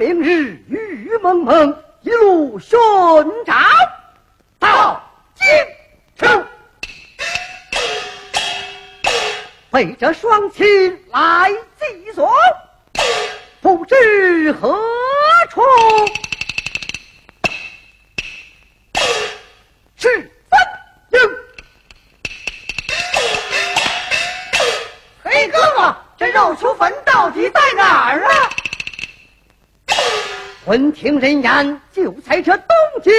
明日雨蒙蒙，一路寻找到京城，背着双亲来寄送，不知何处是分。黑哥哥，这肉球坟到底在哪儿啊？闻听人言，就在这东京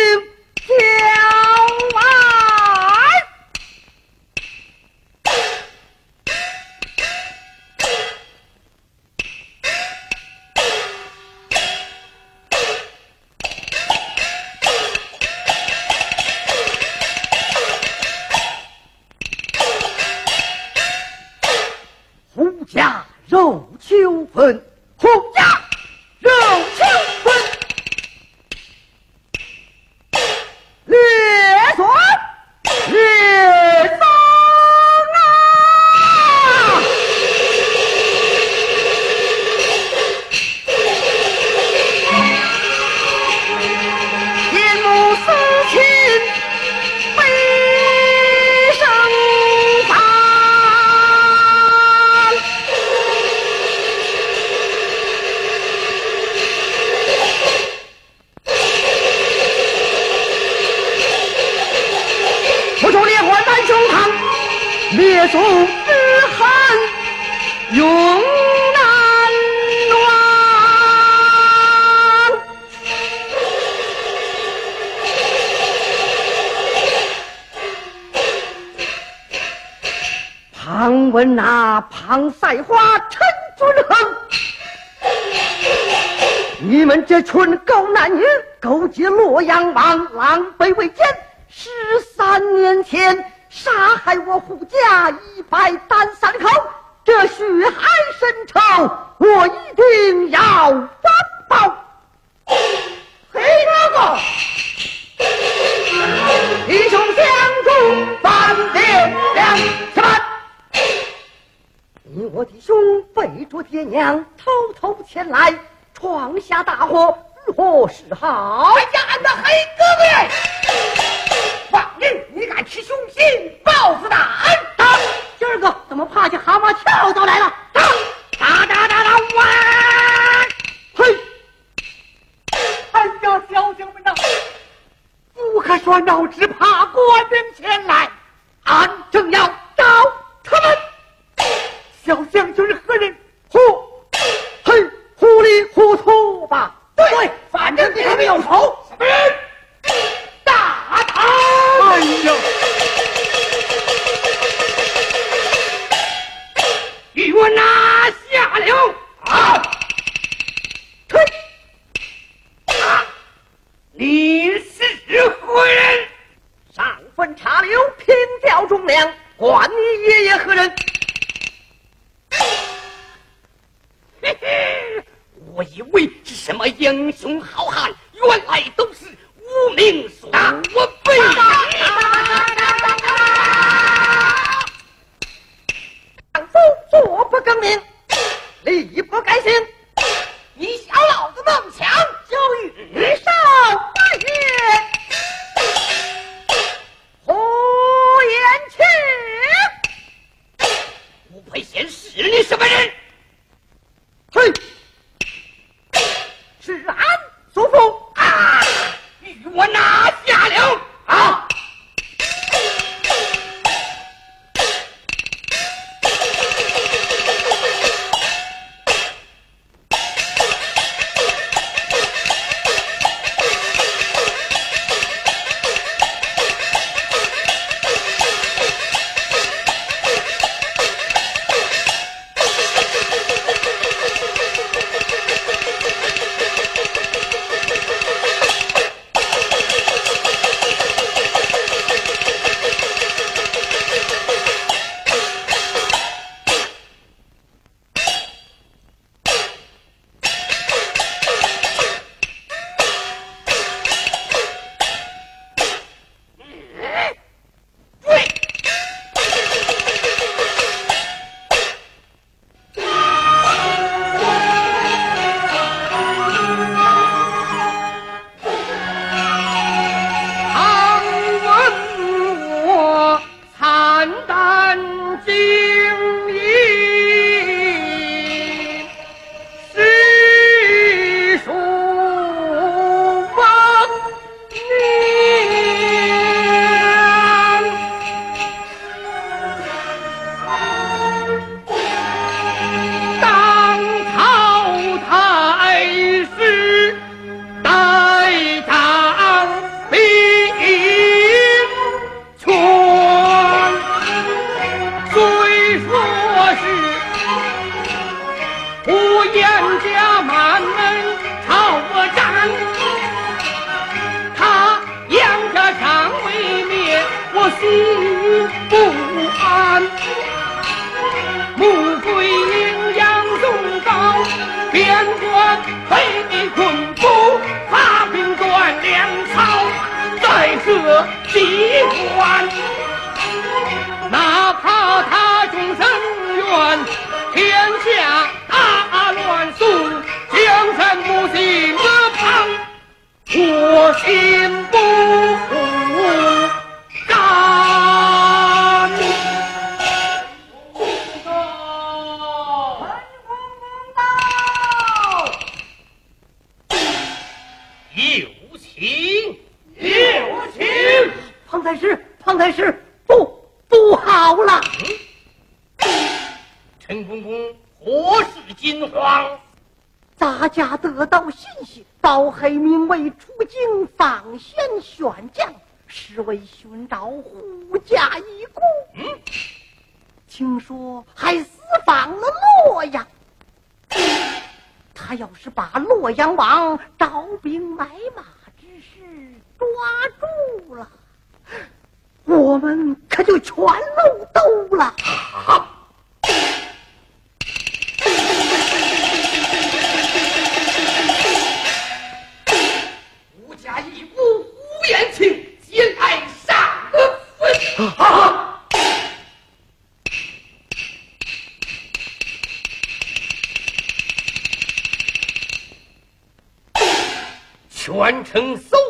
前杀害我胡家一百单三口，这血海深仇，我一定要反报。黑哥哥，弟兄相助，反定两千万。你我弟兄背着爹娘偷偷前来，闯下大祸，如何是好？哎呀，俺的黑哥哥！吃凶心报复大恩？打！今儿个怎么怕起蛤蟆跳蚤来了？打！打打打打！哇！嘿！哎呀，小将们呐，不可说闹，只怕官兵前来，俺正要找他们。小将军是何人？呼，嘿，糊里糊涂吧。对，反正对他们有仇。什么人？哎呀！与我拿下了！啊！啊！你是何人？上坟插柳，凭吊忠良，管你爷爷何人？嘿嘿，我以为是什么英雄好汉，原来都是无名所为丈夫坐不更名，力不改姓。你小老子梦想就遇上八月胡延庆，不配显是你什么人？是不不好了。陈公公何事惊慌？咱家得到信息包黑明为出京访县选将实为寻找护驾孤。嗯。听说还私访了洛阳。他要是把洛阳王招兵买马之事抓住了。我们可就全漏斗了。无家一屋，无颜请，皆爱煞。全程搜。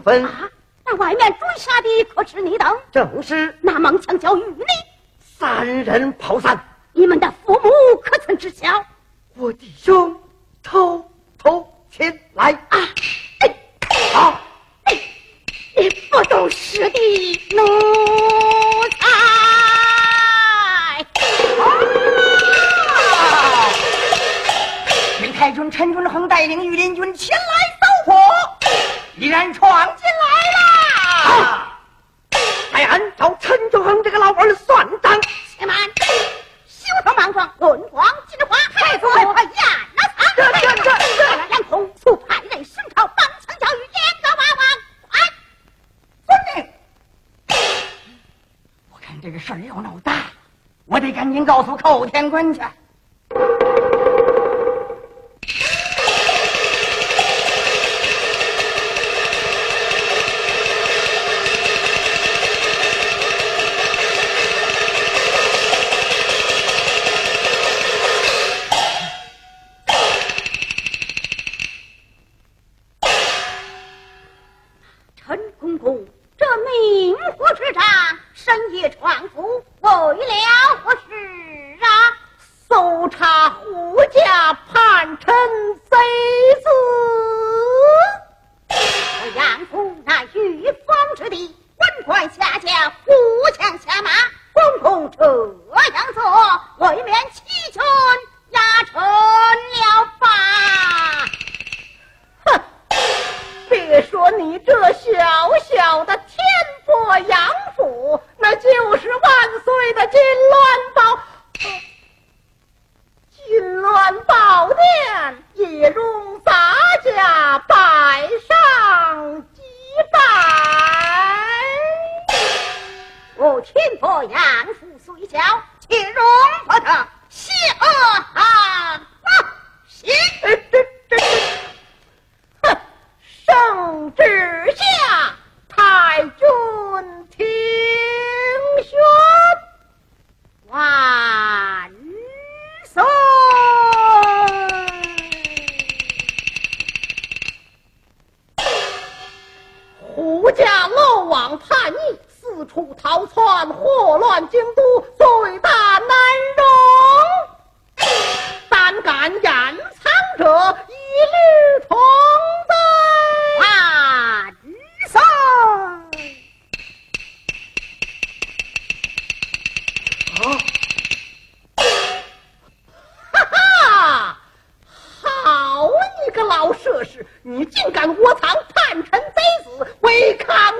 分这个事儿要闹大，我得赶紧告诉寇天官去。你竟敢窝藏叛臣贼子，违抗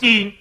太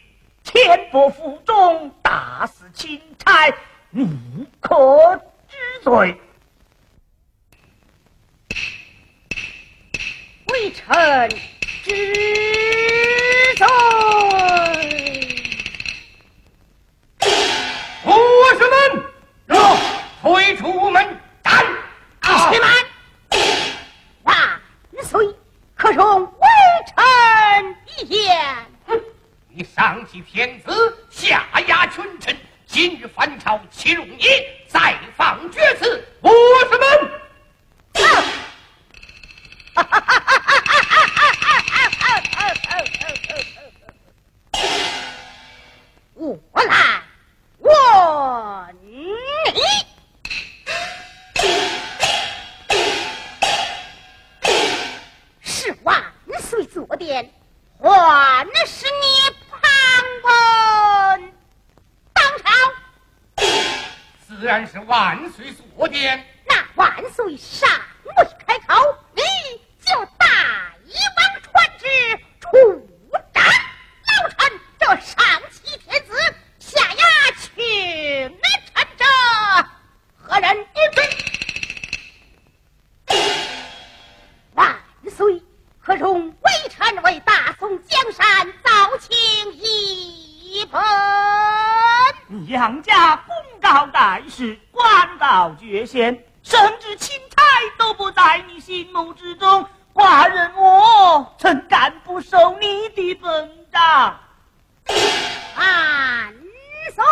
那是你旁门当朝？自然是万岁所殿。那万岁尚未开口，你就大王传旨出斩老臣，这上官道绝贤，甚至钦差都不在你心目之中。寡人我怎敢不受你的本章？女少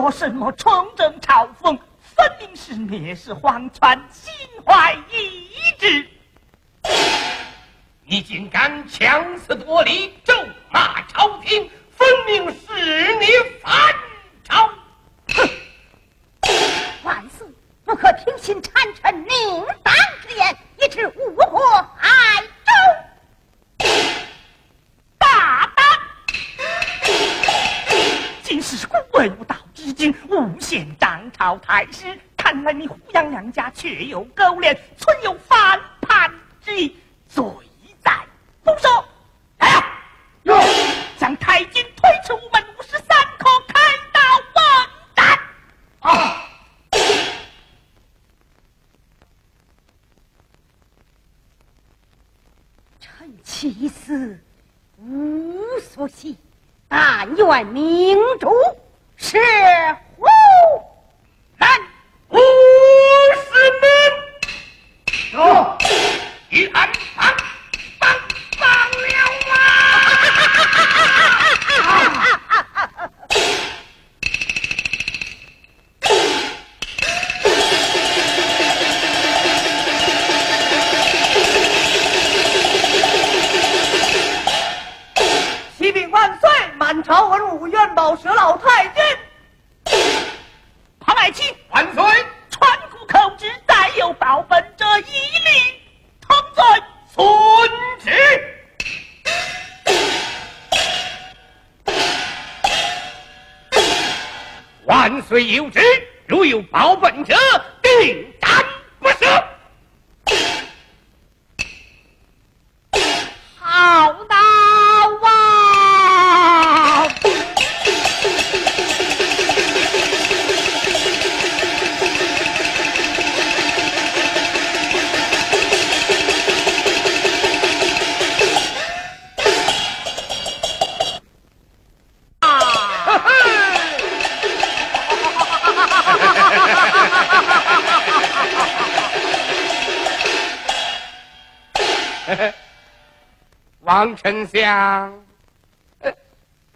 说什么重整朝风，分明是蔑视皇权，心怀异志。你竟敢强词夺理，咒骂朝廷，分明是你反朝！哼！万岁，不可听信谗臣宁党之言，以致误国害州。大胆！今是古文无道。已经诬陷张朝太师，看来你胡杨两家确有勾连，存有反叛之意，罪在不赦。来呀，将太君推出午门五十三可开刀问斩。啊！臣妻死无所惜，但愿明主。王丞相，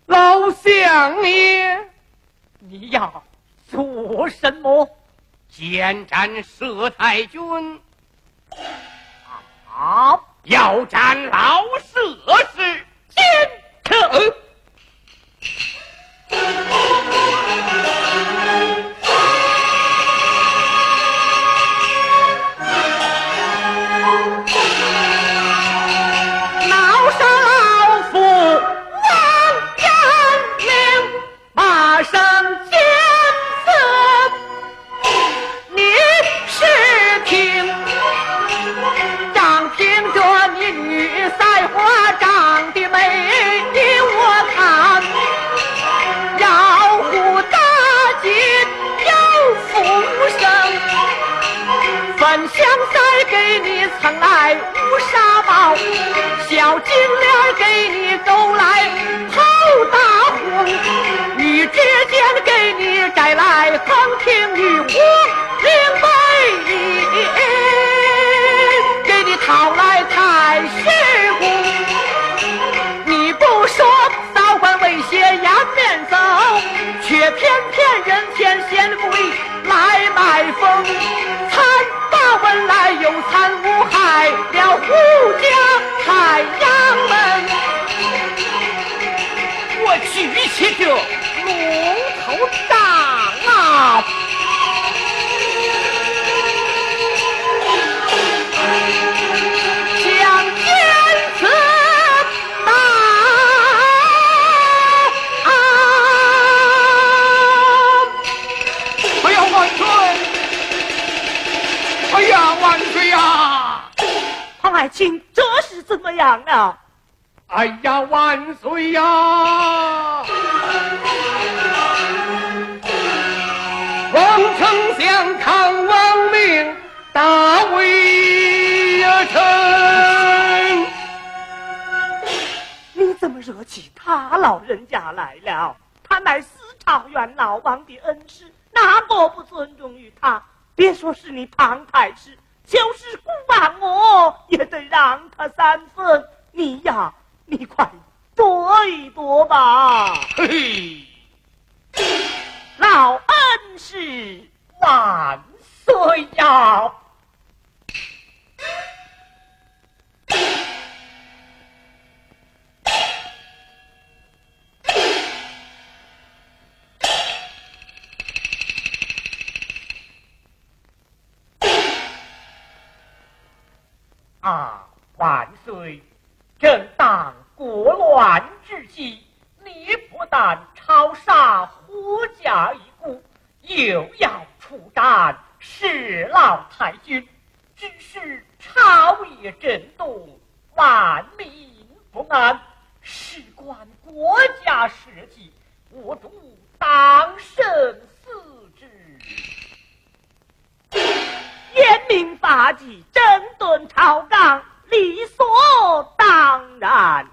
老相爷，你要做什么？见斩佘太君。啊，要斩老佘香腮给你蹭来乌纱帽。小金莲给你勾来好大红，玉指间给你摘来横庭玉虎灵白衣，给你讨来太师宫。你不说早官威胁颜面走，却偏偏人前显贵来卖风，原来有参无害了胡家。太阳门，我举起这龙头杖啊！万岁呀！爱卿，这是怎么样了？哎呀，万岁呀！王丞相抗王命，大威呀臣！你怎么惹起他老人家来了？他乃司朝元老王的恩师，哪个不尊重于他？别说是你庞太师，就是不骂我也得让他三分。你呀！你快躲一躲吧！嘿，老恩师万岁呀！万岁！正当国乱之际，你不但抄杀胡家一股，又要出战弑老太君，只是朝野震动，万民不安，事关国家社稷，我主当生死之。严明法纪，整顿朝纲。理所当然，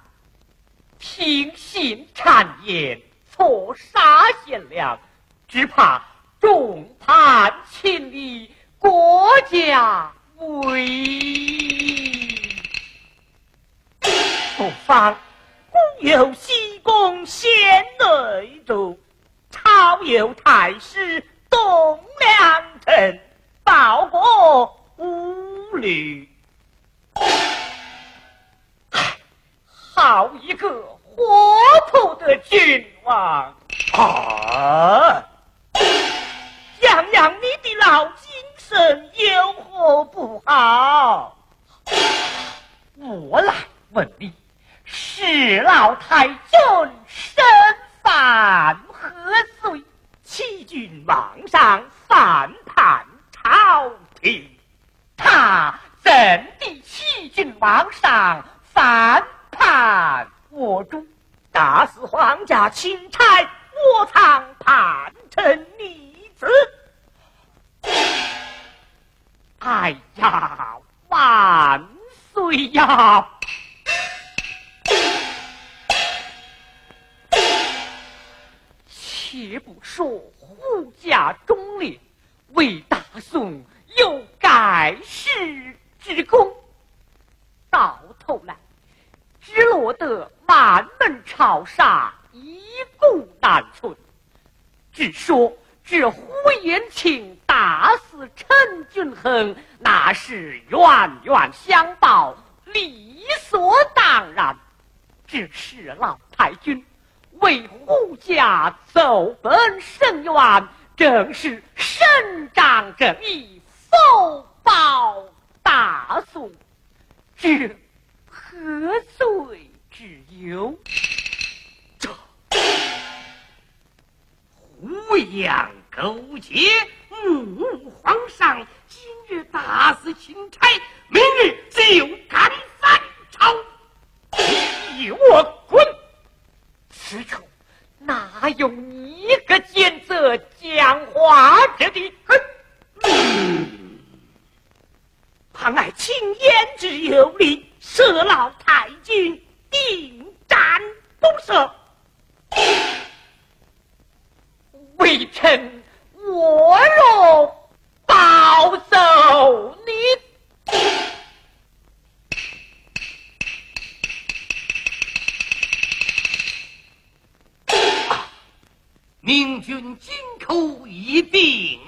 听信谗言，错杀贤良，只怕众叛亲离，国家危。不妨，古有西宫贤内助，朝有太师栋梁臣，报国无虑。好一个活泼的君王啊！养养你的老精神有何不好？我来问你，是老太君身犯何罪，欺君罔上，反叛朝廷？他怎地欺君罔上，反？叛我主，打死皇家钦差，我藏叛臣逆子。哎呀，万岁呀！且不说护驾忠烈，为大宋有盖世之功，到头来。只落得满门抄杀，一股难存。只说这胡延庆打死陈君衡，那是冤冤相报，理所当然。只是老太君为胡家奏本申冤，正是伸张正义，福报大宋。这。何罪之有？这胡杨勾结，误皇上。今日大肆钦差，明日就敢反朝。你我滚！此处哪有你个奸贼讲话之地？哼！旁爱轻言之有理。赦老太君，定战不赦。微臣我若保奏你，明君金口一定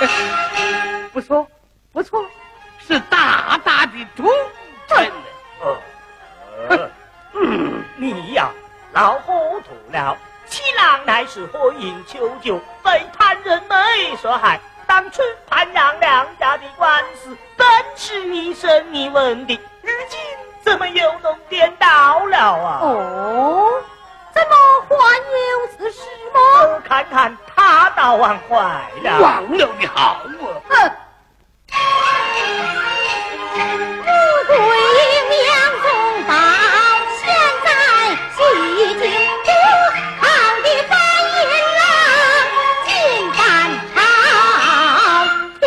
不错，不错，是大大的忠臣。呃，嗯，你呀，老糊涂了。七郎乃是火影求救，被贪人美所害。当初潘杨两家的官司，本是你生你问的，如今怎么又弄颠倒了啊？哦，怎么还有此事吗？我看看他倒忘坏了。忘了你好啊！哼！穆桂英杨宗保，现在西京都抗的反银郎进犯朝廷。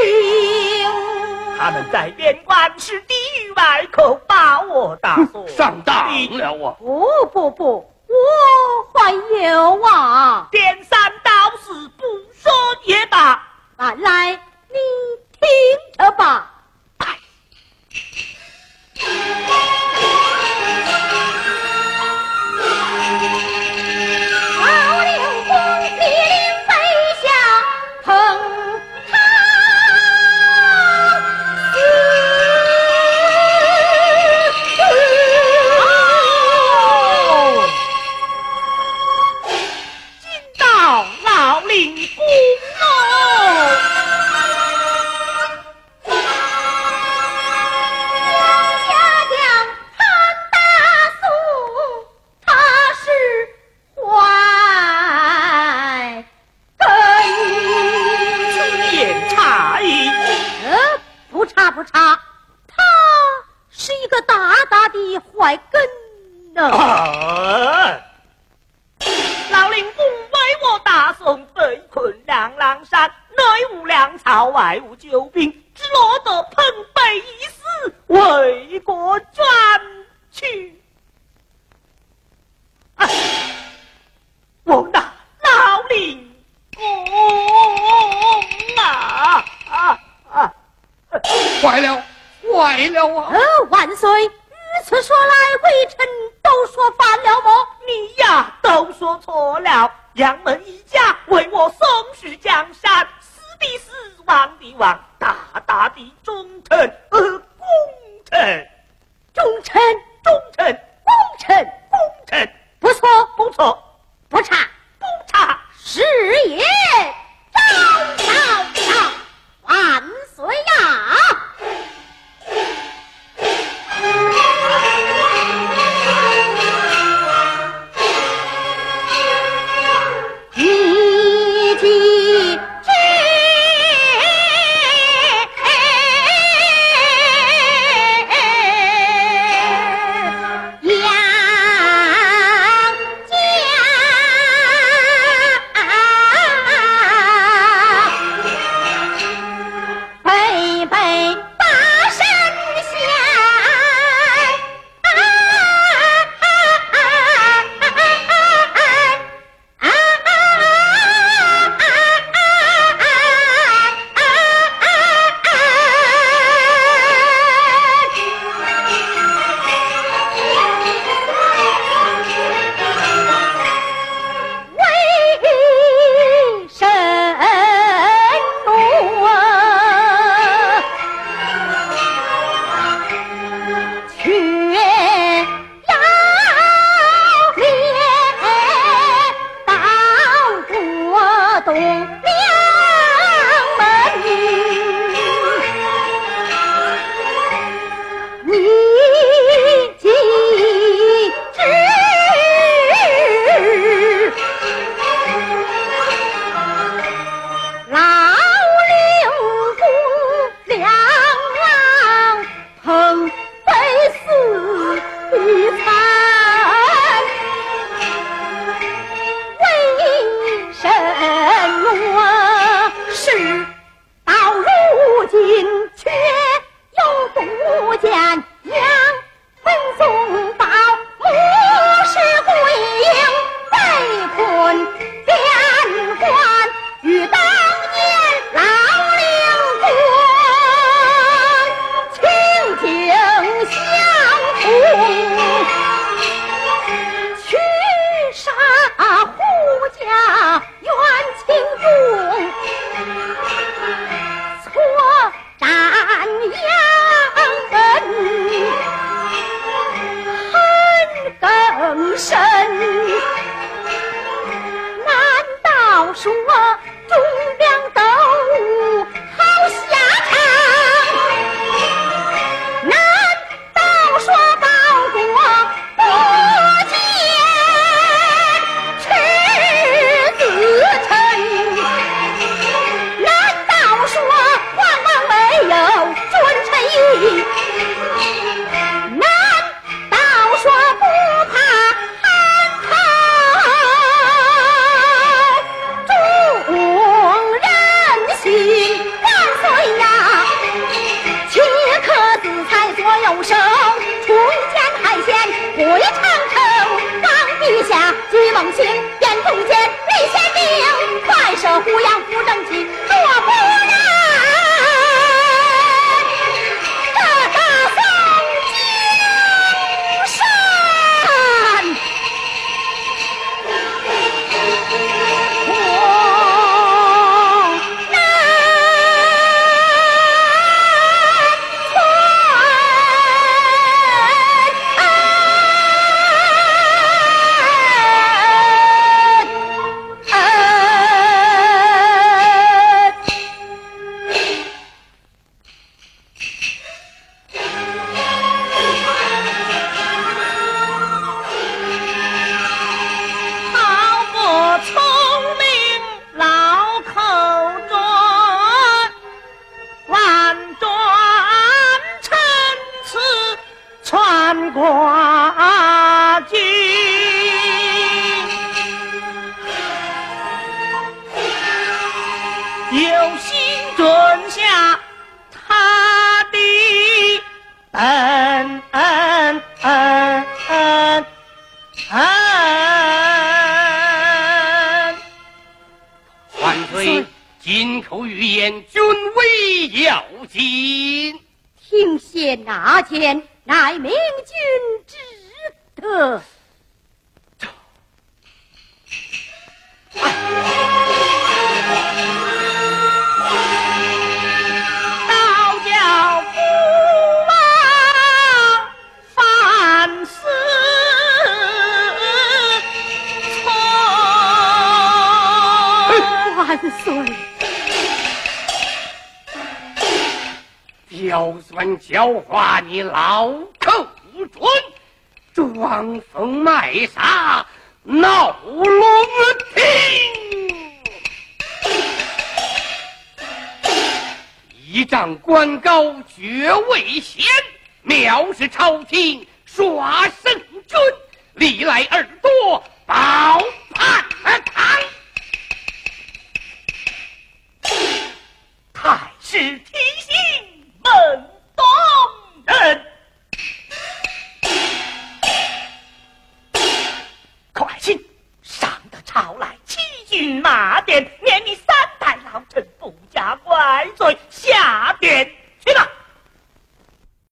他们在边关是地狱外口，把我打死。上当了啊！不不不，我还有啊！颠三倒四，不说也罢。来来，你听着吧。老 坏根呢。啊！老令公为我大宋被困两狼山，内无粮草，外无救兵，只落得彭北一死，为国捐躯。啊！我那老令公啊啊啊！坏了，坏了啊！呃，万岁！此说来，微臣都说反了么？你呀，都说错了。杨门一家为我宋氏江山，死的死，亡的亡，大大的忠臣，呃，功臣，忠臣，忠臣，功臣，功臣，不错，不错，不差，不差。是也。招招招，万岁呀！